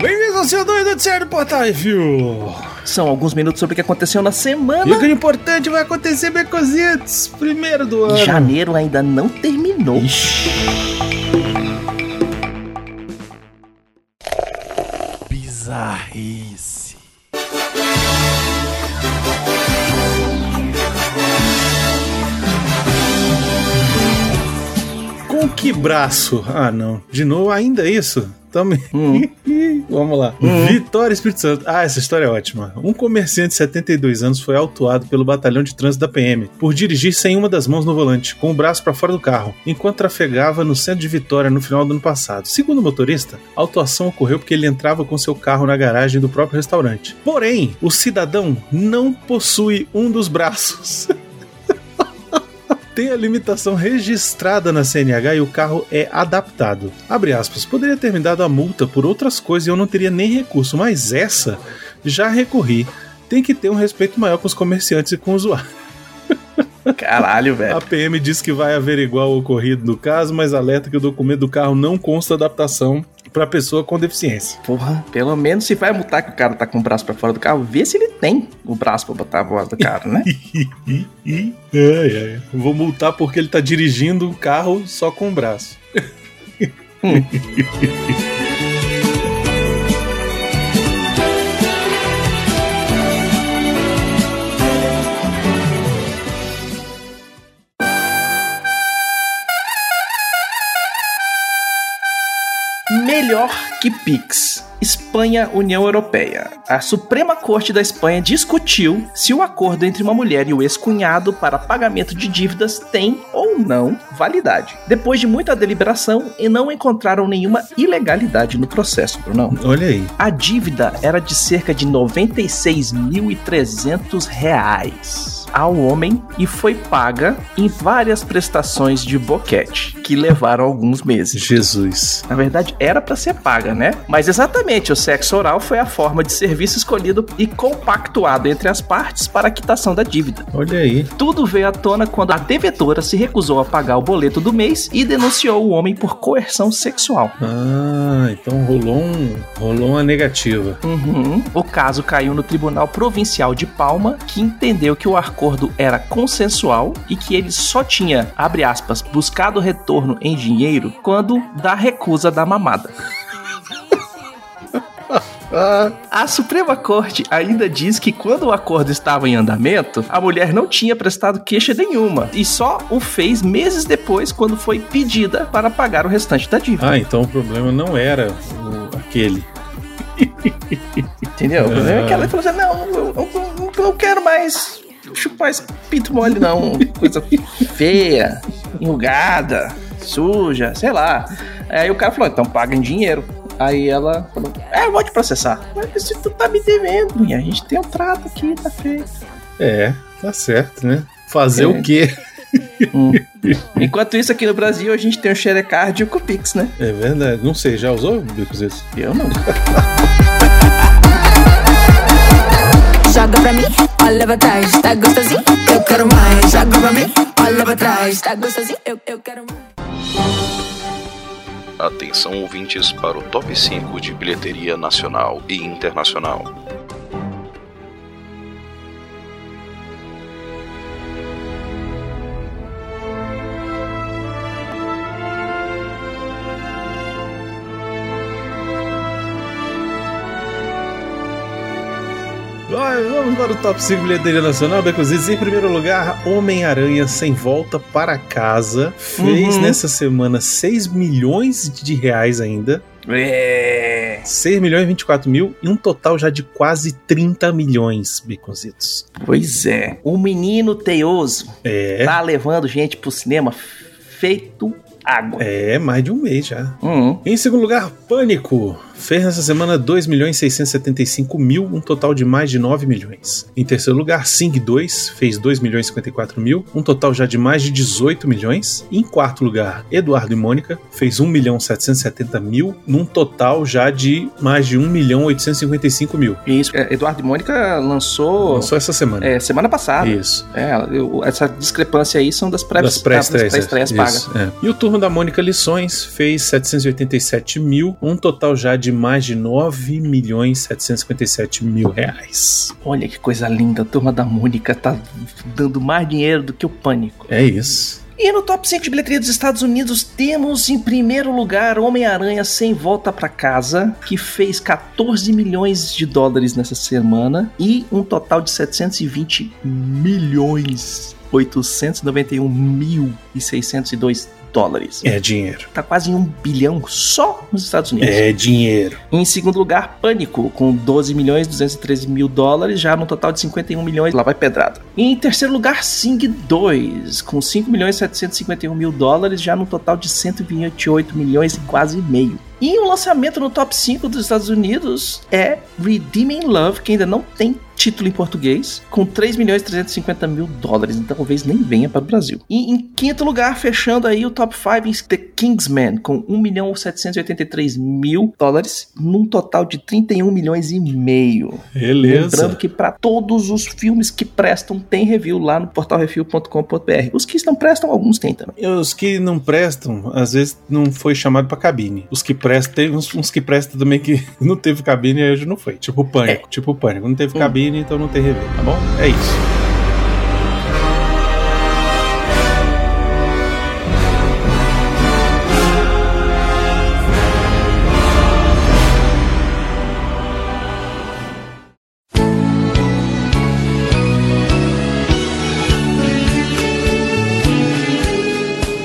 Bem-vindo ao seu doido de sério Portal Review. São alguns minutos sobre o que aconteceu na E o semana. que é importante vai acontecer, Becositos, primeiro do ano. Janeiro ainda não terminou. Ixi. Que braço? Ah, não. De novo, ainda isso? Tamo... Hum. Vamos lá. Vitória Espírito Santo. Ah, essa história é ótima. Um comerciante de 72 anos foi autuado pelo batalhão de trânsito da PM por dirigir sem uma das mãos no volante, com o braço para fora do carro, enquanto trafegava no centro de Vitória no final do ano passado. Segundo o motorista, a autuação ocorreu porque ele entrava com seu carro na garagem do próprio restaurante. Porém, o cidadão não possui um dos braços. tem a limitação registrada na CNH e o carro é adaptado. Abre aspas, poderia ter me dado a multa por outras coisas e eu não teria nem recurso, mas essa já recorri. Tem que ter um respeito maior com os comerciantes e com o usuário. Caralho, velho. A PM diz que vai averiguar o ocorrido no caso, mas alerta que o documento do carro não consta adaptação para pessoa com deficiência. Porra, pelo menos se vai multar que o cara tá com o braço pra fora do carro, vê se ele tem o braço pra botar a voz do cara, né? Ai, ai. Vou multar porque ele tá dirigindo o carro só com o braço. Melhor que Pix. Espanha, União Europeia. A Suprema Corte da Espanha discutiu se o acordo entre uma mulher e o ex-cunhado para pagamento de dívidas tem ou não validade. Depois de muita deliberação, e não encontraram nenhuma ilegalidade no processo, Brunão. Olha aí. A dívida era de cerca de 96.300 reais ao homem e foi paga em várias prestações de boquete, que levaram alguns meses. Jesus. Na verdade, era pra ser paga, né? Mas exatamente, o sexo oral foi a forma de serviço escolhido e compactuado entre as partes para a quitação da dívida. Olha aí. Tudo veio à tona quando a devedora se recusou a pagar o boleto do mês e denunciou o homem por coerção sexual. Ah, então rolou um, rolou uma negativa. Uhum. O caso caiu no Tribunal Provincial de Palma, que entendeu que o acordo era consensual e que ele só tinha, abre aspas, buscado retorno em dinheiro quando da recusa da mamada. A Suprema Corte ainda diz que quando o acordo estava em andamento, a mulher não tinha prestado queixa nenhuma e só o fez meses depois, quando foi pedida para pagar o restante da dívida. Ah, então o problema não era o- aquele. Entendeu? O problema é que ela falou assim: não, eu, eu- eu não quero mais chupar esse pinto mole, não. Coisa feia, enrugada, suja, sei lá. Aí o cara falou: então paga em dinheiro. Aí ela falou: é, eu vou te processar. Mas se tu tá me devendo, e a gente tem um trato aqui, tá feito. É, tá certo, né? Fazer É. o quê? Hum. Enquanto isso, aqui no Brasil, a gente tem o Xerecard e o Cupix, né? É verdade. Não sei, já usou, Bicos, isso? Eu não. Joga pra mim, olha pra trás, tá gostosinho? Eu quero mais. Joga pra mim, olha pra trás, tá gostosinho? Eu, eu quero mais. Atenção ouvintes para o top 5 de bilheteria nacional e internacional. Vamos para o top 5 bilheteria nacional, Becositos. Em primeiro lugar, Homem-Aranha Sem Volta para Casa. Fez Uhum. nessa semana 6 milhões de reais ainda. É. 6 milhões e 24 mil e um total já de quase 30 milhões, Becositos. Pois é. O menino teioso É, tá levando gente pro cinema feito água. é mais de um mês já. Hum. Em segundo lugar, Pânico. Fez nessa semana 2 milhões 675 mil, um total de mais de 9 milhões. Em terceiro lugar, Sing 2 fez 2 milhões 54 mil, um total já de mais de 18 milhões. Em quarto lugar, Eduardo e Mônica fez 1 milhão 770 mil, num total já de mais de 1 milhão 855 mil. Isso, é, Eduardo e Mônica lançou, Lançou essa semana. é, semana passada. Isso. É, essa discrepância aí são das pré- Das pré-estreias. das pré-estreias é. pagas. Isso, é. E o Turma da Mônica Lições fez 787 mil, um total já de mais de 9 milhões 757 mil reais. Olha que coisa linda, a turma da Mônica tá dando mais dinheiro do que o pânico. É isso. E no top 5 de bilheteria dos Estados Unidos temos em primeiro lugar Homem-Aranha Sem Volta pra Casa, que fez 14 milhões de dólares nessa semana e um total de 720 milhões 891 mil e 602 dólares. É dinheiro. Tá quase em um bilhão só nos Estados Unidos. É dinheiro. Em segundo lugar, Pânico, com 12 milhões 213 mil dólares, já no total de 51 milhões, lá vai pedrada. E em terceiro lugar, Sing 2, com 5 milhões 751 mil dólares, já no total de 128 milhões e quase meio. E o lançamento no top 5 dos Estados Unidos é Redeeming Love, que ainda não tem título em português, com 3 milhões 350 mil dólares, então talvez nem venha para o Brasil. E em quinto lugar, fechando aí o top 5, The Kingsman, com 1 milhão 783 mil dólares, num total de 31 milhões e meio. Beleza. Lembrando que para todos os filmes que prestam, tem review lá no portalrefil.com.br. Os que não prestam, alguns tem também. E Os que não prestam, às vezes não foi chamado pra cabine. Os que prestam, tem uns, uns que prestam também que não teve cabine e hoje não foi. Tipo o Pânico. Tipo o Pânico. Não teve Hum. cabine, então não tem review, tá bom? É isso.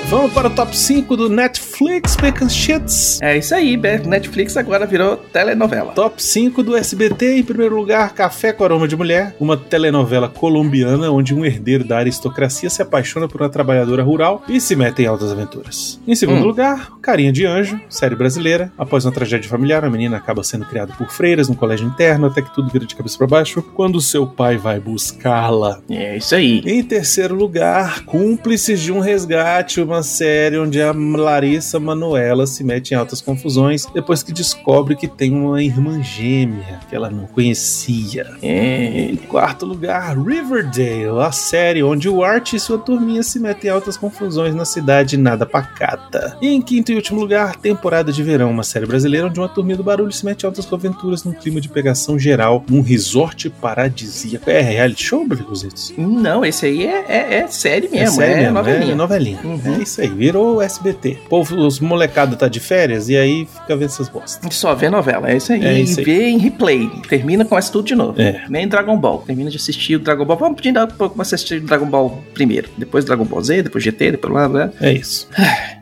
Vamos para o top 5 do Netflix Bacon Shits. É isso aí, Netflix agora virou telenovela. Top 5 do SBT, em primeiro lugar, Café com Aroma de Mulher, uma telenovela colombiana onde um herdeiro da aristocracia se apaixona por uma trabalhadora rural e se mete em altas aventuras. Em segundo Hum. lugar, Carinha de Anjo, série brasileira. Após uma tragédia familiar, a menina acaba sendo criada por freiras no colégio interno até que tudo vira de cabeça para baixo quando seu pai vai buscá-la. É isso aí. Em terceiro lugar, Cúmplices de um Resgate, uma série onde a Larissa Manoela se mete em altas confusões depois que descobre que tem uma irmã gêmea que ela não conhecia. É. Em quarto lugar, Riverdale, a série onde o Art e sua turminha se metem em altas confusões na cidade nada pacata. E em quinto e último lugar, Temporada de Verão, uma série brasileira onde uma turminha do barulho se mete em altas aventuras num clima de pegação geral num resort paradisíaco. É reality show, Brigositos? Não, esse aí é, é, é série mesmo, é, série mesmo, novelinha. É novelinha. Uhum. É isso aí, virou SBT. Povo, os molecados tá de férias e aí fica vendo essas bostas. Só vê novela, é isso aí. É isso aí. vê em replay. Termina, começa tudo de novo. É. Nem Dragon Ball. Termina de assistir o Dragon Ball. Vamos pedir começar a assistir o Dragon Ball primeiro. Depois Dragon Ball Z, depois GT, depois lá, lá. É isso.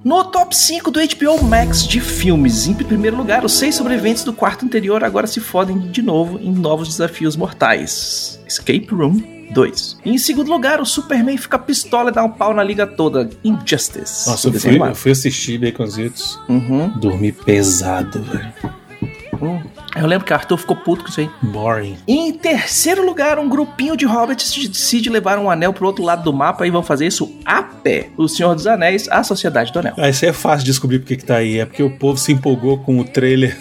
No top 5 do HBO Max de filmes, em primeiro lugar, os seis sobreviventes do quarto anterior agora se fodem de novo em novos desafios mortais. Escape Room 2. E em segundo lugar, o Superman fica pistola e dá um pau na liga toda. Injustice. Nossa, eu fui, eu fui assistir Baconzitos. Uhum. Dormi pesado, velho. Hum. Eu lembro que o Arthur ficou puto com isso aí. Boring. Em terceiro lugar, um grupinho de hobbits decide levar um anel pro outro lado do mapa e vão fazer isso a pé. O Senhor dos Anéis, a Sociedade do Anel. Ah, isso aí é fácil de descobrir porque que tá aí. É porque o povo se empolgou com o trailer.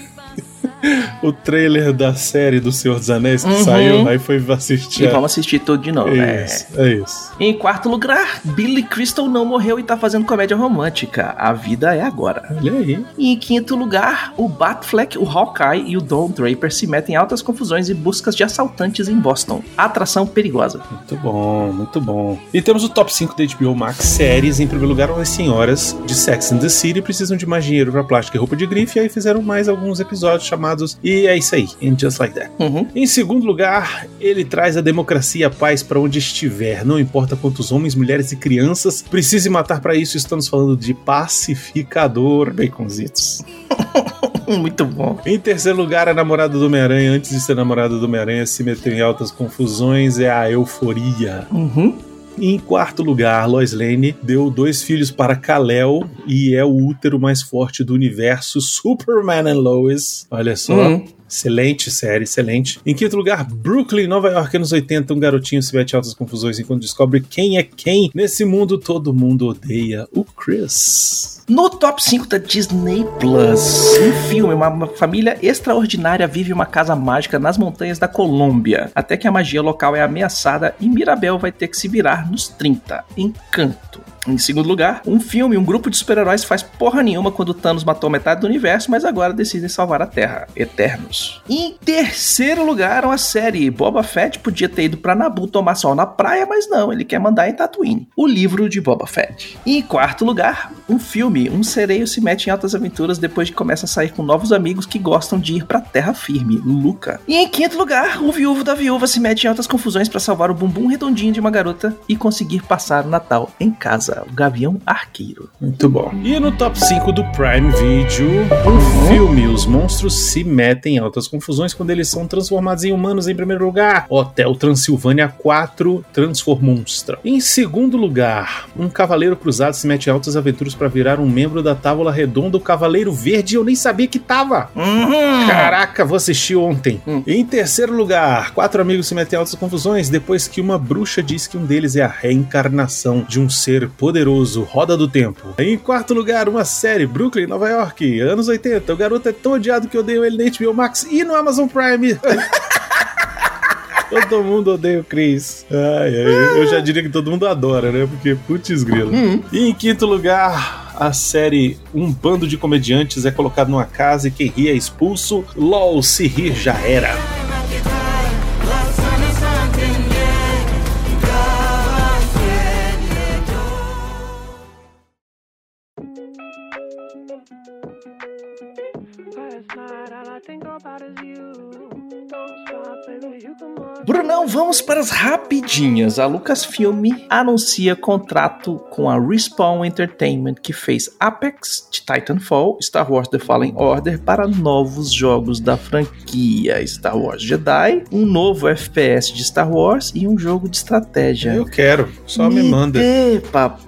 o trailer da série do Senhor dos Anéis que Uhum. saiu, aí foi assistir. E vamos assistir tudo de novo. é É. isso, é isso. Em quarto lugar, Billy Crystal não morreu e tá fazendo comédia romântica. A vida é agora. Olha aí. E em quinto lugar, o Batfleck, o Hawkeye e o Don Draper se metem em altas confusões e buscas de assaltantes em Boston. Atração perigosa. Muito bom, muito bom. E temos o top 5 da HBO Max séries. Em primeiro lugar, as senhoras de Sex and the City precisam de mais dinheiro pra plástica e roupa de grife. E aí fizeram mais alguns episódios chamados E é isso aí, And Just Like That. Uhum. Em segundo lugar, ele traz a democracia e a paz para onde estiver. Não importa quantos homens, mulheres e crianças precise matar para isso. Estamos falando de pacificador, baconzitos. Muito bom. Em terceiro lugar, a namorada do Homem-Aranha, antes de ser namorada do Homem-Aranha, se meteu em altas confusões. É a euforia. Uhum. Em quarto lugar, Lois Lane deu dois filhos para Kal-El e é o útero mais forte do universo Superman and Lois. Olha só. Uhum. Excelente série, excelente. Em quinto lugar, Brooklyn, Nova York, anos 80. Um garotinho se mete em altas confusões enquanto descobre quem é quem. Nesse mundo, todo mundo odeia o Chris. No top 5 da Disney Plus, um filme, uma família extraordinária vive uma casa mágica nas montanhas da Colômbia, até que a magia local é ameaçada e Mirabel vai ter que se virar nos 30. Encanto. Em segundo lugar, um filme, um grupo de super-heróis faz porra nenhuma quando Thanos matou metade do universo, mas agora decidem salvar a Terra. Eternos. Em terceiro lugar, uma série. Boba Fett podia ter ido pra Nabu tomar sol na praia, mas não, ele quer mandar em Tatooine. O livro de Boba Fett. Em quarto lugar, um filme. Um sereio se mete em altas aventuras depois que começa a sair com novos amigos que gostam de ir pra terra firme. Luca. E em quinto lugar, o viúvo da viúva se mete em altas confusões pra salvar o bumbum redondinho de uma garota e conseguir passar o Natal em casa. O Gavião Arqueiro. Muito bom. E no top 5 do Prime Video, um filme. Os monstros se metem em altas confusões quando eles são transformados em humanos em primeiro lugar. Hotel Transilvânia 4 Transformonstra. Em segundo lugar, um cavaleiro cruzado se mete em altas aventuras para virar um membro da Távola Redonda, o Cavaleiro Verde. Eu nem sabia que tava. Caraca, vou assistir ontem. Hum. Em terceiro lugar, quatro amigos se metem em altas confusões depois que uma bruxa diz que um deles é a reencarnação de um ser poderoso, Roda do Tempo. Em quarto lugar, uma série, Brooklyn, Nova York, anos 80. O garoto é tão odiado que eu odeio ele na HBO Max e no Amazon Prime. Todo mundo odeia o Chris. Ai, ai, eu já diria que todo mundo adora, né? Porque, putz grilo. E em quinto lugar, a série Um Bando de Comediantes é colocado numa casa e quem ri é expulso. LOL, se rir já era. Brunão, vamos para as rapidinhas. A Lucasfilm anuncia contrato com a Respawn Entertainment, que fez Apex de Titanfall, Star Wars The Fallen Order, para novos jogos da franquia Star Wars Jedi, um novo FPS de Star Wars e um jogo de estratégia. Eu quero, só me manda. dê, papai.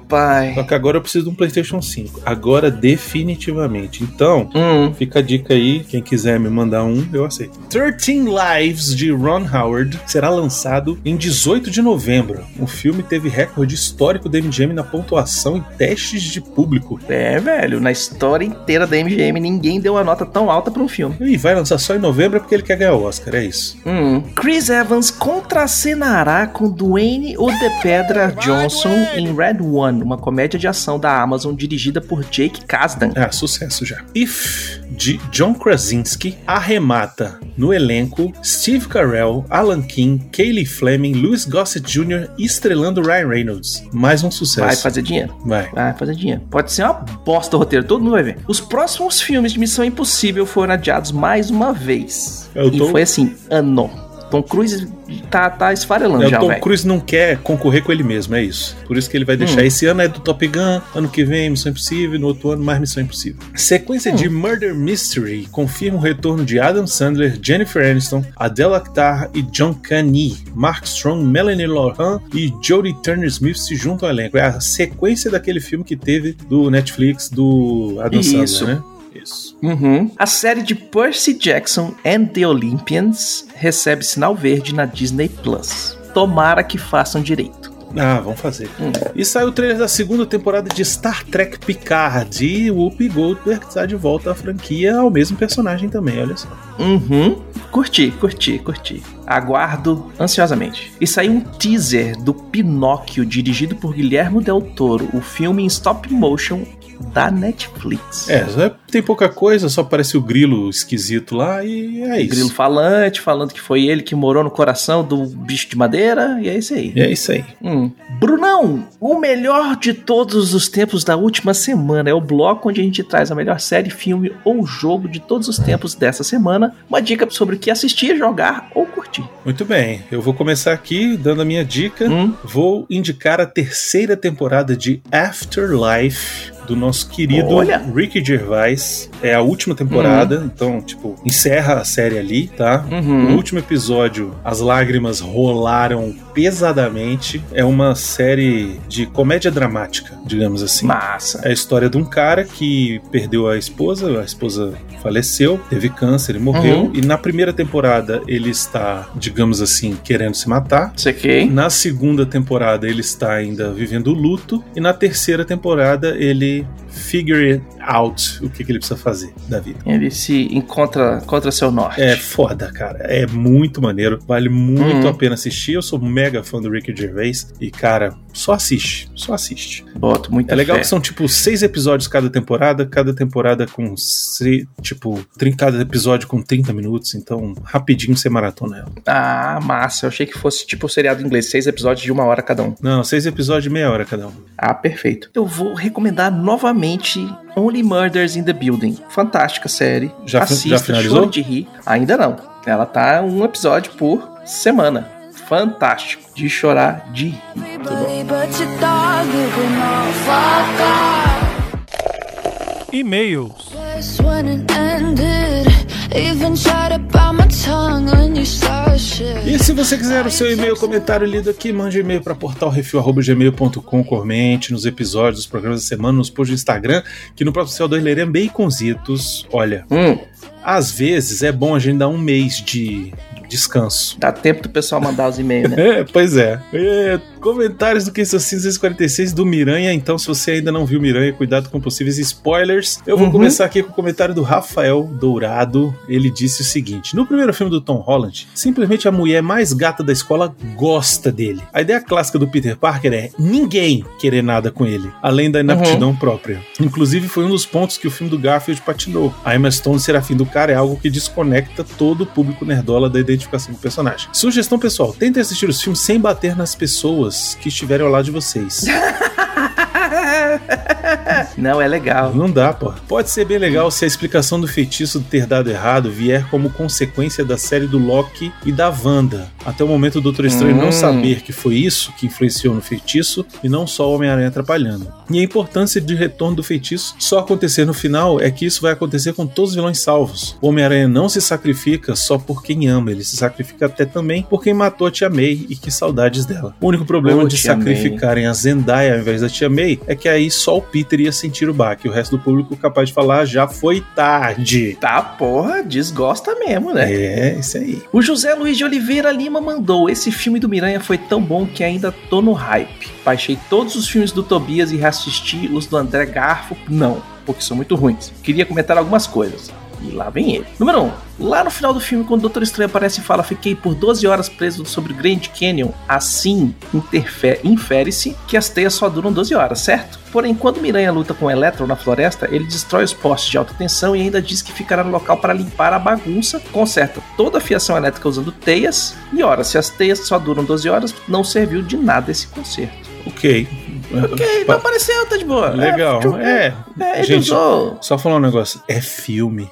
Só que agora eu preciso de um PlayStation 5. Agora, definitivamente. Então, Hum, fica a dica aí. Quem quiser me mandar um, eu aceito. 13 Lives de Ron Howard será lançado em 18 de novembro. O filme teve recorde histórico da MGM na pontuação em testes de público. é, velho, na história inteira da MGM ninguém deu uma nota tão alta para um filme. E vai lançar só em novembro é porque ele quer ganhar o Oscar, é isso. Hum. Chris Evans contracenará com Dwayne O de Pedra Johnson em Red One, uma comédia de ação da Amazon dirigida por Jake Kasdan. Ah, sucesso já. If, de John Krasinski, arremata no elenco Steve Carell, Alan King, Kaylee Fleming, Louis Gossett Jr. estrelando Ryan Reynolds. Mais um sucesso. Vai fazer dinheiro. Vai. Vai fazer dinheiro. Pode ser uma bosta o roteiro, todo mundo vai ver. Os próximos filmes de Missão Impossível foram adiados mais uma vez. Eu tô- E foi assim, ano. Tom Cruise tá, tá esfarelando É, já, o Tom. Cruise não quer concorrer com ele mesmo, é isso. Por isso que ele vai Hum. deixar. Esse ano é do Top Gun, ano que vem Missão Impossível, no outro ano mais Missão Impossível. Sequência de Hum. Murder Mystery confirma o retorno de Adam Sandler, Jennifer Aniston, Adele Akhtar e John Caney. Mark Strong, Melanie Laurent e Jodie Turner-Smith se juntam ao elenco. É a sequência daquele filme que teve do Netflix do Adam Isso. Sandler, né? Isso. Uhum. A série de Percy Jackson and the Olympians recebe sinal verde na Disney Plus. Tomara que façam direito. Ah, vamos fazer. Hum. E saiu o trailer da segunda temporada de Star Trek Picard. E Whoopi Goldberg está de volta à franquia ao mesmo personagem também, olha só. Uhum. Curti, curti, curti. Aguardo ansiosamente. E saiu um teaser do Pinóquio, dirigido por Guilherme Del Toro, o filme em stop motion da Netflix. É, só tem pouca coisa, só parece o grilo esquisito lá e é isso. Grilo falante, falando que foi ele que morou no coração do bicho de madeira, e é isso aí. É isso aí. Hum. Brunão, o melhor de todos os tempos da última semana é o bloco onde a gente traz a melhor série, filme ou jogo de todos os tempos dessa semana. Uma dica sobre o que assistir, jogar ou curtir. Muito bem, eu vou começar aqui dando a minha dica. Hum. Vou indicar a terceira temporada de Afterlife do nosso querido Olha. Ricky Gervais. É a última temporada, então, tipo, encerra a série ali, tá? Uhum. No último episódio, as lágrimas rolaram pesadamente. É uma série de comédia dramática, digamos assim. Massa. É a história de um cara que perdeu a esposa, a esposa faleceu, teve câncer e morreu. Uhum. E na primeira temporada ele está, digamos assim, querendo se matar. Aqui. Na segunda temporada ele está ainda vivendo o luto. E na terceira temporada ele figure it out o que, que ele precisa fazer da vida. Ele se encontra contra seu norte. É foda, cara. É muito maneiro. Vale muito Uhum. a pena assistir. Eu sou mega fã do Ricky Gervais. E, cara, só assiste. Só assiste. Boto muita É legal fé. que são, tipo, seis episódios cada temporada. Cada temporada com, tipo, 30, cada episódio com 30 minutos. Então, rapidinho você maratona ela. Ah, massa. Eu achei que fosse tipo o seriado inglês, seis episódios de uma hora cada um. Não, seis episódios de meia hora cada um. Ah, perfeito. Eu vou recomendar novamente Only Murders in the Building. Fantástica série. Já Assista, já finalizou? de rir. Ainda não. Ela tá um episódio por semana. Fantástico. De chorar de rir. E-mails. Even tried to E se você quiser o seu e-mail, comentário lido aqui, mande um e-mail para portalrefil.gmail.com, comente nos episódios, nos programas da semana, nos posts do Instagram, que no próprio CO2 leremos baconzitos. Olha, Hum, às vezes é bom a gente dar um mês de descanso. dá tempo do pessoal mandar os e-mails, né? É, pois é. É, Comentários do que isso assim 646 do Miranha. Então, se você ainda não viu Miranha, cuidado com possíveis spoilers. Eu vou Uhum. começar aqui com o comentário do Rafael Dourado. Ele disse o seguinte: No primeiro filme do Tom Holland, simplesmente a mulher mais gata da escola gosta dele. A ideia clássica do Peter Parker é ninguém querer nada com ele, além da inaptidão própria. Inclusive, foi um dos pontos que o filme do Garfield patinou. A Emma Stone ser afim do cara é algo que desconecta todo o público nerdola da identificação do personagem. Sugestão pessoal: tentem assistir os filmes sem bater nas pessoas que estiverem ao lado de vocês. Não, é legal. Não dá, pô. Pode ser bem legal se a explicação do feitiço ter dado errado vier como consequência da série do Loki e da Wanda. Até o momento o Doutor Estranho Hum. não saber que foi isso que influenciou no feitiço e não só o Homem-Aranha atrapalhando. E a importância de retorno do feitiço só acontecer no final é que isso vai acontecer com todos os vilões salvos. O Homem-Aranha não se sacrifica só por quem ama, ele se sacrifica até também por quem matou a Tia May e que saudades dela. O único problema Ô, de Tia May. sacrificarem a Zendaya ao invés da Tia May é que aí só o Peter ia sentir o baque, o resto do público capaz de falar já foi tarde. Tá, porra, desgosta mesmo, né? É, isso aí. O José Luiz de Oliveira Lima mandou: Esse filme do Miranha foi tão bom que ainda tô no hype. Baixei todos os filmes do Tobias e reassisti os do André Garfo. Não, porque são muito ruins. Queria comentar algumas coisas. E lá vem ele. Número 1. Um, lá no final do filme, quando o Doutor Estranho aparece e fala: Fiquei por 12 horas preso sobre o Grand Canyon. Assim, infere-se que as teias só duram 12 horas, certo? Porém, quando Miranha luta com o Electron na floresta, ele destrói os postes de alta tensão e ainda diz que ficará no local para limpar a bagunça, conserta toda a fiação elétrica usando teias. E ora, se as teias só duram 12 horas, não serviu de nada esse conserto. Ok. Ok, não apareceu, tá de boa. Legal. É. É, ele Gente, só falar um negócio. É filme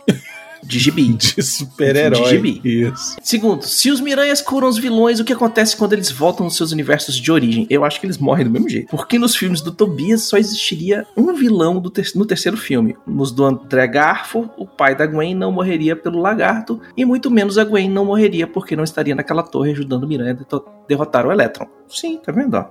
de gibi. de super-herói. De gibi. Isso. Segundo, se os Miranhas curam os vilões, o que acontece quando eles voltam nos seus universos de origem? Eu acho que eles morrem do mesmo jeito. Porque nos filmes do Tobias só existiria um vilão ter- no terceiro filme. Nos do André Garfo, o pai da Gwen não morreria pelo lagarto, e muito menos a Gwen não morreria porque não estaria naquela torre ajudando o Miranha a derrotar o Electron. Sim, tá vendo? ó?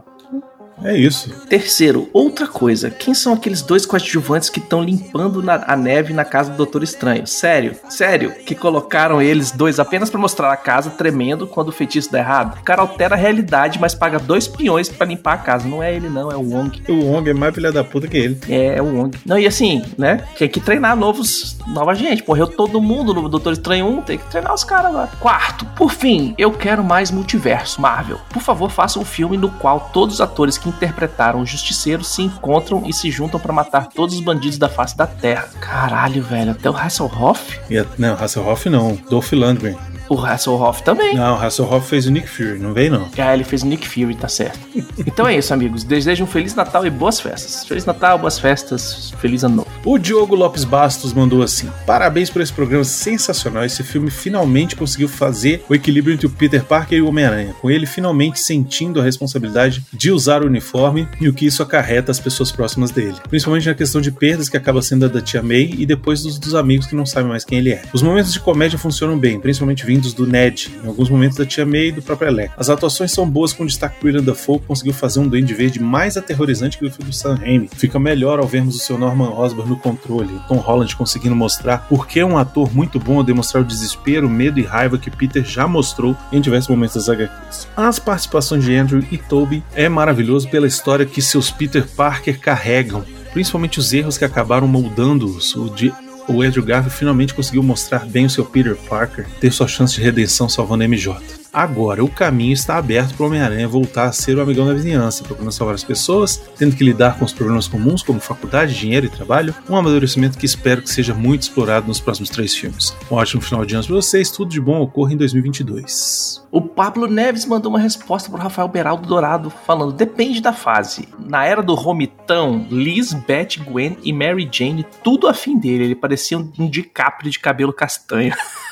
É isso. Terceiro, outra coisa. Quem são aqueles dois coadjuvantes que estão limpando na- a neve na casa do Doutor Estranho? Sério? Sério? Que colocaram eles dois apenas pra mostrar a casa tremendo quando o feitiço dá errado? O cara altera a realidade, mas paga dois peões pra limpar a casa. Não é ele, não, é o Wong. O Wong é mais filha da puta que ele. É, é o Wong. Não, e assim, né? Tem que treinar novos, nova gente. Morreu todo mundo no Doutor Estranho 1, tem que treinar os caras agora. Quarto, por fim, eu quero mais multiverso, Marvel. Por favor, faça um filme no qual todos os atores que interpretaram o Justiceiro se encontram e se juntam pra matar todos os bandidos da face da Terra. Caralho, velho, até o Hasselhoff? A- não, Hasselhoff não. Dolph Lundgren. O Hasselhoff também. Não, o Hasselhoff fez o Nick Fury, não veio não. Ah, ele fez o Nick Fury, tá certo. então é isso, amigos. Desejo um Feliz Natal e boas festas. Feliz Natal, boas festas, Feliz Ano Novo. O Diogo Lopes Bastos mandou assim: Parabéns por esse programa sensacional. Esse filme finalmente conseguiu fazer o equilíbrio entre o Peter Parker e o Homem-Aranha, com ele finalmente sentindo a responsabilidade de usar o uniforme e o que isso acarreta às pessoas próximas dele. Principalmente na questão de perdas que acaba sendo a da tia May e depois dos, dos amigos que não sabem mais quem ele é. Os momentos de comédia funcionam bem, principalmente vindos do Ned, em alguns momentos da tia May e do próprio Electro. As atuações são boas com destaque pro William Dafoe, que conseguiu fazer um Duende Verde mais aterrorizante que o filme do Sam Raimi. Fica melhor ao vermos o seu Norman Osborn no controle, o Tom Holland conseguindo mostrar por que é um ator muito bom a demonstrar o desespero, medo e raiva que Peter já mostrou em diversos momentos das HQs. As participações de Andrew e Toby é maravilhoso pela história que seus Peter Parker carregam, principalmente os erros que acabaram moldando-os. O de o Andrew Garfield finalmente conseguiu mostrar bem o seu Peter Parker, ter sua chance de redenção salvando MJ. Agora, o caminho está aberto para o Homem-Aranha voltar a ser o amigão da vizinhança, procurando salvar as pessoas, tendo que lidar com os problemas comuns como faculdade, dinheiro e trabalho, um amadurecimento que espero que seja muito explorado nos próximos três filmes. Um ótimo final de ano para vocês, tudo de bom ocorra em 2022. O Pablo Neves mandou uma resposta pro Rafael Beraldo Dourado, falando: depende da fase. Na era do Romitão, Liz, Beth, Gwen e Mary Jane, tudo afim dele. Ele parecia um DiCaprio de cabelo castanho.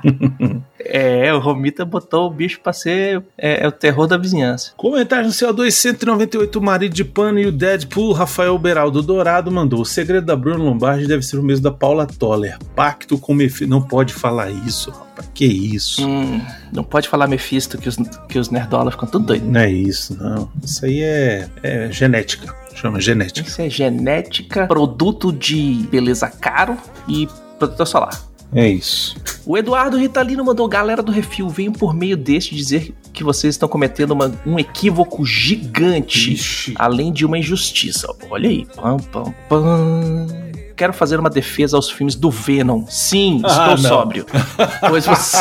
é, o Romita botou o bicho pra ser é, é o terror da vizinhança. Comentário no CO2 198, o marido de pano e o Deadpool, Rafael Beraldo Dourado mandou. O segredo da Bruno Lombardi deve ser o mesmo da Paula Toller. Pacto com Mephisto. Não pode falar isso, rapaz. Que isso? Hum, não pode falar Mephisto que os, que os nerdolas ficam tudo doidos. Não é isso, não. Isso aí é, é genética. Chama genética. Isso é genética, produto de beleza caro e protetor solar. É isso. O Eduardo Ritalino mandou galera do Refil, venho por meio deste dizer que vocês estão cometendo uma- um equívoco gigante, Ixi. além de uma injustiça. Olha aí. Pam, pam, pam. Quero fazer uma defesa aos filmes do Venom. Sim, Ah, estou não. sóbrio. Pois, você-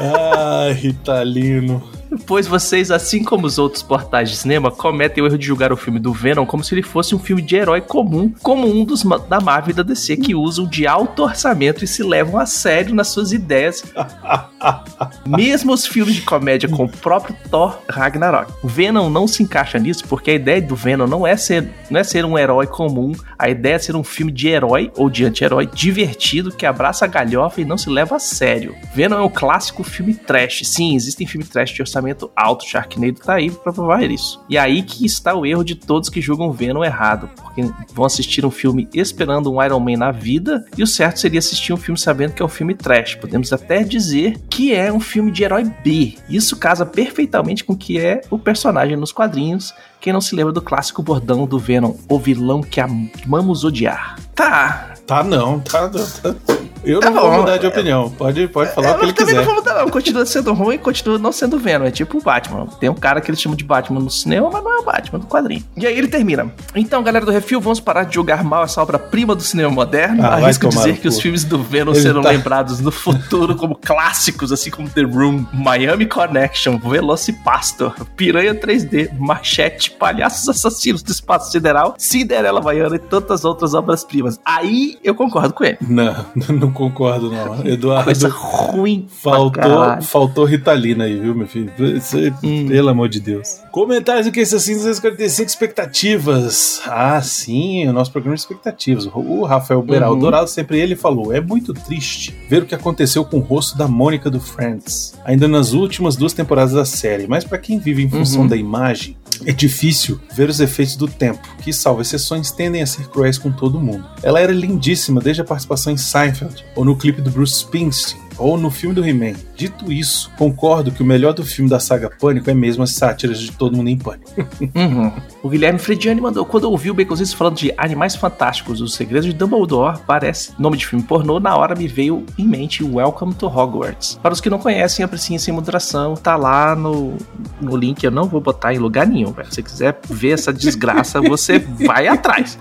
Ai, Ritalino. Pois vocês, assim como os outros portais de cinema, cometem o erro de julgar o filme do Venom como se ele fosse um filme de herói comum, como um dos da Marvel e da DC que usam de alto orçamento e se levam a sério nas suas ideias Mesmo os filmes de comédia com o próprio Thor Ragnarok. O Venom não se encaixa nisso porque a ideia do Venom não é ser, não é ser um herói comum, a ideia é ser um filme de herói ou de anti-herói divertido que abraça a galhofa e não se leva a sério. Venom é um clássico filme trash. Sim, existem filmes trash de orçamento alto, Sharknado tá aí pra provar isso. E aí que está o erro de todos que julgam Venom errado, porque vão assistir um filme esperando um Iron Man na vida e o certo seria assistir um filme sabendo que é um filme trash. Podemos até dizer que é um filme de herói B. Isso casa perfeitamente com o que é o personagem nos quadrinhos. Quem não se lembra do clássico bordão do Venom, o vilão que amamos odiar. Tá. Tá não, tá. tá- Eu Tá não vou bom. mudar de opinião. Pode, pode falar o que Eu ele também quiser. não vou mudar, não. Continua sendo ruim, continua não sendo Venom. É tipo o Batman. Tem um cara que eles chamam de Batman no cinema, mas não é o Batman do quadrinho. E aí ele termina. Então, galera do Refil, vamos parar de julgar mal essa obra-prima do cinema moderno. Ah, Arrisco tomar dizer que os filmes do Venom Ele serão tá- lembrados no futuro como clássicos, assim como The Room, Miami Connection, Velocipastor, Piranha 3D, Machete, Palhaços Assassinos do Espaço Sideral, Cinderela Baiana e tantas outras obras-primas. Aí eu concordo com ele. Não, não concordo, não. Eduardo. Coisa ruim Faltou, faltou Ritalina aí, viu, meu filho? Você- Hum. Pelo amor de Deus. Comentários do que esse assim 245 expectativas. Ah, sim, o nosso programa de expectativas. O Rafael Beraldo Uhum. Dourado, sempre ele falou: é muito triste ver o que aconteceu com o rosto da Mônica do Friends, ainda nas últimas duas temporadas da série. Mas pra quem vive em função Uhum. da imagem, é difícil ver os efeitos do tempo, que, salvo exceções, tendem a ser cruéis com todo mundo. Ela era lindíssima desde a participação em Seinfeld, ou no clipe do Bruce Springsteen, ou no filme do He-Man. Dito isso, concordo que o melhor do filme da saga Pânico é mesmo as sátiras de Todo Mundo em Pânico. Uhum. O Guilherme Frediani mandou. Quando eu ouvi o Baconzitos falando de Animais Fantásticos, Os Segredos de Dumbledore, parece nome de filme pornô, na hora me veio em mente Welcome to Hogwarts. Para os que não conhecem, apreciem sem moderação, tá lá no, no link, eu não vou botar em lugar nenhum, velho. Se você quiser ver essa desgraça, você vai atrás.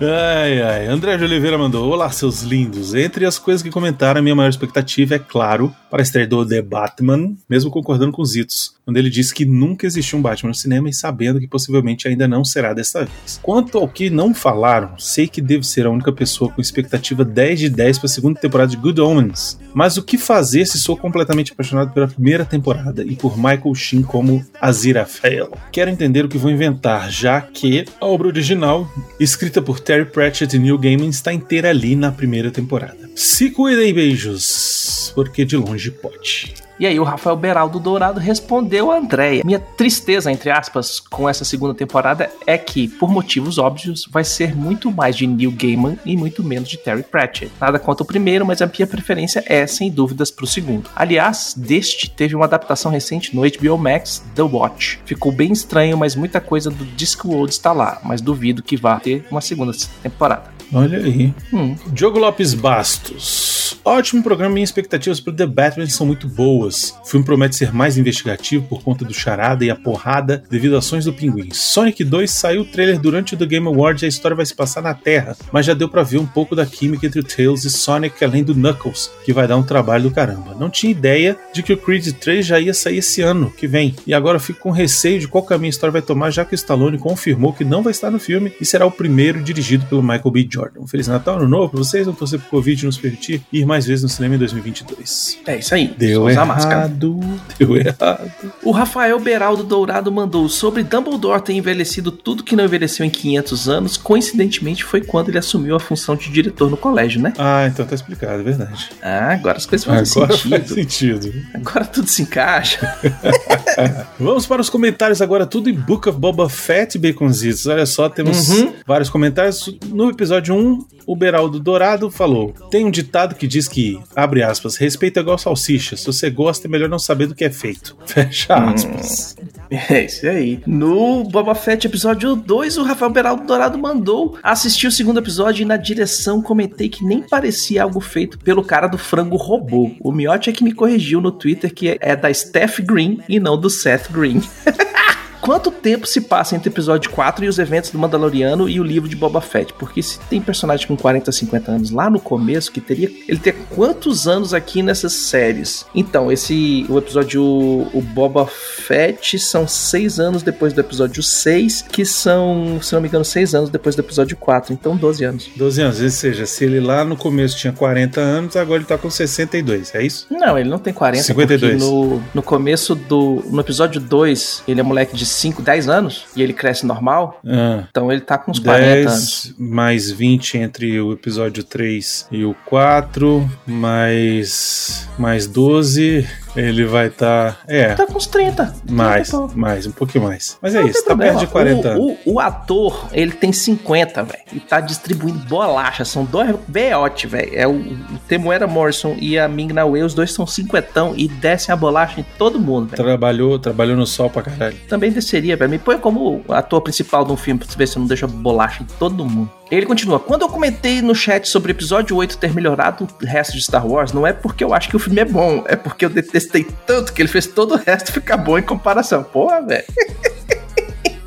Ai, ai. André de Oliveira mandou: Olá, seus lindos. Entre as coisas que comentaram, a minha maior expectativa é, claro, para a estreia do The Batman, mesmo concordando com os Itos, quando ele disse que nunca existiu um Batman no cinema e sabendo que possivelmente ainda não será desta vez. Quanto ao que não falaram, sei que devo ser a única pessoa com expectativa 10 de 10 para a segunda temporada de Good Omens, mas o que fazer se sou completamente apaixonado pela primeira temporada e por Michael Sheen como Aziraphale? Quero entender o que vou inventar, já que a obra original, escrita por Terry Pratchett e Neil Gaiman, está inteira ali na primeira temporada. Se cuidem, beijos, porque de longe pode. E aí o Rafael Beraldo Dourado respondeu a Andréia. Minha tristeza, entre aspas, com essa segunda temporada é que, por motivos óbvios, vai ser muito mais de Neil Gaiman e muito menos de Terry Pratchett. Nada contra o primeiro, mas a minha preferência é, sem dúvidas, pro segundo. Aliás, deste teve uma adaptação recente no HBO Max, The Watch. Ficou bem estranho, mas muita coisa do Discworld está lá, mas duvido que vá ter uma segunda temporada. Olha aí. Hum. Diogo Lopes Bastos. Ótimo programa, minhas expectativas para The Batman são muito boas. O filme promete ser mais investigativo por conta do charada e a porrada devido a ações do pinguim. Sonic 2 saiu o trailer durante o The Game Awards e a história vai se passar na Terra, mas já deu para ver um pouco da química entre o Tails e Sonic, além do Knuckles, que vai dar um trabalho do caramba. Não tinha ideia de que o Creed 3 já ia sair esse ano que vem, e agora fico com receio de qual caminho a história vai tomar, já que o Stallone confirmou que não vai estar no filme e será o primeiro dirigido pelo Michael B. Jordan. Um Feliz Natal, Ano Novo pra vocês, não torcer pro Covid nos permitir ir mais vezes no cinema em 2022. É isso aí. Deu errado, deu errado. O Rafael Beraldo Dourado mandou sobre Dumbledore ter envelhecido tudo que não envelheceu em 500 anos. Coincidentemente, foi quando ele assumiu a função de diretor no colégio, né? Ah, então tá explicado, é verdade. Ah, agora as coisas fazem Agora sentido. faz sentido. Agora tudo se encaixa. Vamos para os comentários agora, tudo em Book of Boba Fett, Baconzitos. Olha só, temos Uhum. vários comentários. No episódio 1, o Beraldo Dourado falou: Tem um ditado que diz que, abre aspas, respeito é igual salsicha. Se você gosta, é melhor não saber do que é feito. Fecha aspas. É isso aí. No Boba Fett episódio 2, o Rafael Beraldo Dourado mandou assistir o segundo episódio e na direção comentei que nem parecia algo feito pelo cara do frango robô. O Miotti é que me corrigiu no Twitter que é da Steph Green e não do Seth Green. Quanto tempo se passa entre o episódio 4 e os eventos do Mandaloriano e o livro de Boba Fett? Porque se tem personagem com 40, 50 anos lá no começo, que teria. Ele teria quantos anos aqui nessas séries? Então, esse. O episódio. O Boba Fett são 6 anos depois do episódio 6, que são, se não me engano, 6 anos depois do episódio 4. Então, 12 anos. 12 anos, ou seja, se ele lá no começo tinha 40 anos, agora ele tá com 62, é isso? Não, ele não tem 40, 52. porque no, no começo do. No episódio 2, ele é moleque de 5, 10 anos e ele cresce normal. Ah. Então ele tá com uns 40 anos. 10 mais 20 entre o episódio 3 e o 4, mais, mais 12, ele vai estar. Tá, é, Tá com uns 30. mais, 30 e pouco. mais, um pouquinho mais. Mas é Não isso, tá perto de problema. 40 anos. o, o, o ator, ele tem 50, velho. E tá distribuindo bolacha. São dois beote, velho. É o, o Temuera Morrison e a Ming Na Wei, os dois são cinquentão e descem a bolacha em todo mundo, velho. Trabalhou, trabalhou no sol pra caralho. Também desceria, velho. Me põe como ator principal de um filme pra ver se eu não deixa bolacha em todo mundo. Ele continua. Quando eu comentei no chat sobre o episódio 8 ter melhorado o resto de Star Wars, não é porque eu acho que o filme é bom, é porque eu detestei tanto que ele fez todo o resto ficar bom em comparação. Porra, velho.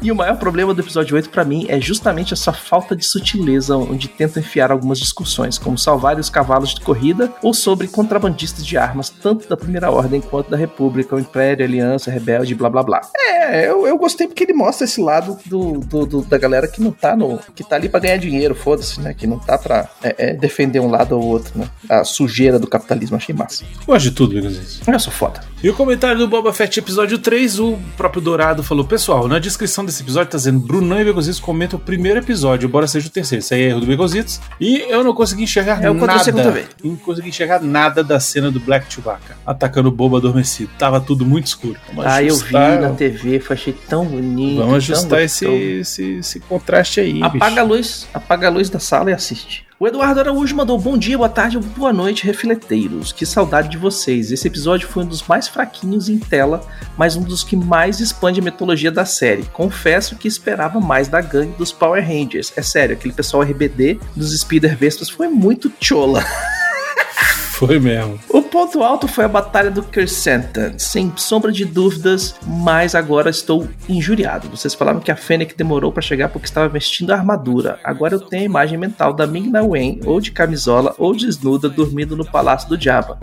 E o maior problema do episódio 8 pra mim é justamente essa falta de sutileza, onde tenta enfiar algumas discussões, como salvar os cavalos de corrida ou sobre contrabandistas de armas, tanto da Primeira Ordem quanto da República, o Império, a Aliança, Rebelde, blá blá blá. É, eu, eu gostei porque ele mostra esse lado do, do- do- da galera que não tá no. que tá ali pra ganhar dinheiro, foda-se, né? Que não tá pra é, é, defender um lado ou outro, né? A sujeira do capitalismo, achei massa. Gosto de tudo, Begonzitos. Eu sou foda. E o comentário do Boba Fett episódio 3, o próprio Dourado falou: Pessoal, na descrição desse episódio tá dizendo Brunão e Begositos comentam o primeiro episódio, embora seja o terceiro. Isso aí é erro do Begositos. E eu não consegui enxergar É aconteceu nada. vez. Não consegui enxergar nada da cena do Black Chewbacca atacando o bobo adormecido. Tava tudo muito escuro. Vamos Ah, eu vi ajustar- na TV, achei tão bonito. Vamos ajustar esse, esse, esse contraste aí. Apaga a bicho. luz, apaga a luz da sala e assiste. O Eduardo Araújo mandou bom dia, boa tarde boa noite, refleteiros. Que saudade de vocês. Esse episódio foi um dos mais fraquinhos em tela, mas um dos que mais expande a mitologia da série. Confesso que esperava mais da gangue dos Power Rangers. É sério, aquele pessoal RBD dos Spider Vespas foi muito chola. Foi mesmo. O ponto alto foi a batalha do Kersentan, sem sombra de dúvidas, mas agora estou injuriado. Vocês falaram que a Fennec demorou para chegar porque estava vestindo a armadura. Agora eu tenho a imagem mental da Ming-Na Wen, ou de camisola, ou desnuda, dormindo no palácio do Jabba.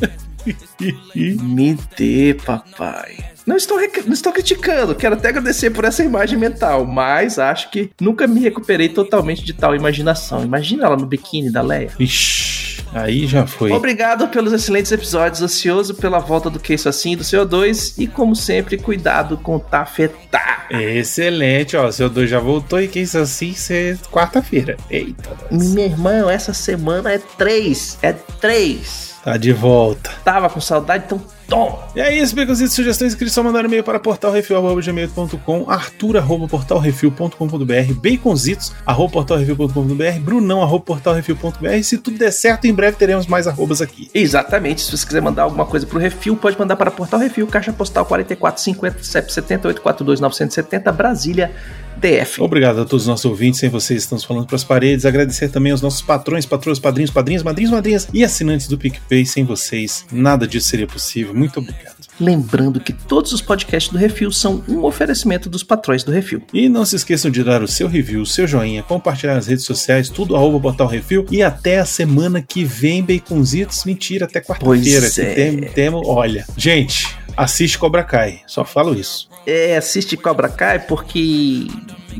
Me dê, papai. Não estou, não estou criticando, quero até agradecer por essa imagem mental, mas acho que nunca me recuperei totalmente de tal imaginação. Imagina ela no biquíni da Leia. Ixi, aí já foi. Obrigado pelos excelentes episódios, ansioso pela volta do Que Isso Assim do CO2 e, como sempre, cuidado com tafetá. Excelente, ó. Seu dois já voltou e quem isso assim ser quarta-feira. Eita, nós. Meu irmão, essa semana é três, é três. Tá de volta. Tava com saudade, então toma. E é isso, Baconzitos, sugestões e só mandar e-mail para portalrefil.gmail.com, arthur.portalrefil.com.br, baconzitos, arroba portalrefil.com.br, brunão, arroba portalrefil.br. Se tudo der certo, em breve teremos mais arrobas aqui. Exatamente, se você quiser mandar alguma coisa pro Refil, pode mandar para Portal Refil, Caixa Postal 4450 CEP 7842970, Brasília, DF. Obrigado a todos os nossos ouvintes, sem vocês estamos falando para as paredes. Agradecer também aos nossos patrões, patroas, padrinhos, padrinhos, madrinhos, madrinhas e assinantes do PicPay. Sem vocês, nada disso seria possível. Muito obrigado. Lembrando que todos os podcasts do Refil são um oferecimento dos patrões do Refil. E não se esqueçam de dar o seu review, o seu joinha, compartilhar nas redes sociais, tudo arroba Portal Refil. E até a semana que vem, Baconzitos. Mentira, até quarta-feira. É. tem- temo, olha, gente, assiste Cobra Kai. Só falo isso. É, assiste Cobra Kai porque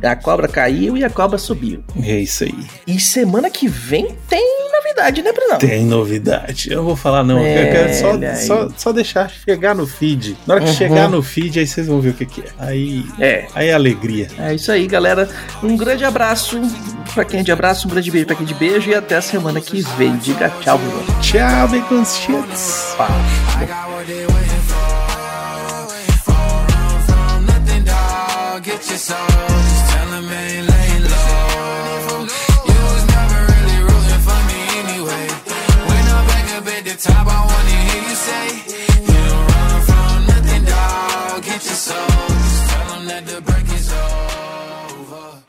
a cobra caiu e a cobra subiu. É isso aí. E semana que vem tem novidade, né, Brunão? Tem novidade. Eu não vou falar, não. É, eu quero aí. só, só, só deixar chegar no feed. Na hora que Uhum. chegar no feed, aí vocês vão ver o que, que é. Aí. É. Aí é alegria. É isso aí, galera. Um grande abraço pra quem é de abraço, um grande beijo pra quem é de beijo e até a semana que vem. Diga tchau, Bruno. Tchau, nothing, dog. Get your soul. top, I wanna hear you say, You don't run from nothing, dog. Get your soul. Just tell that the break is over.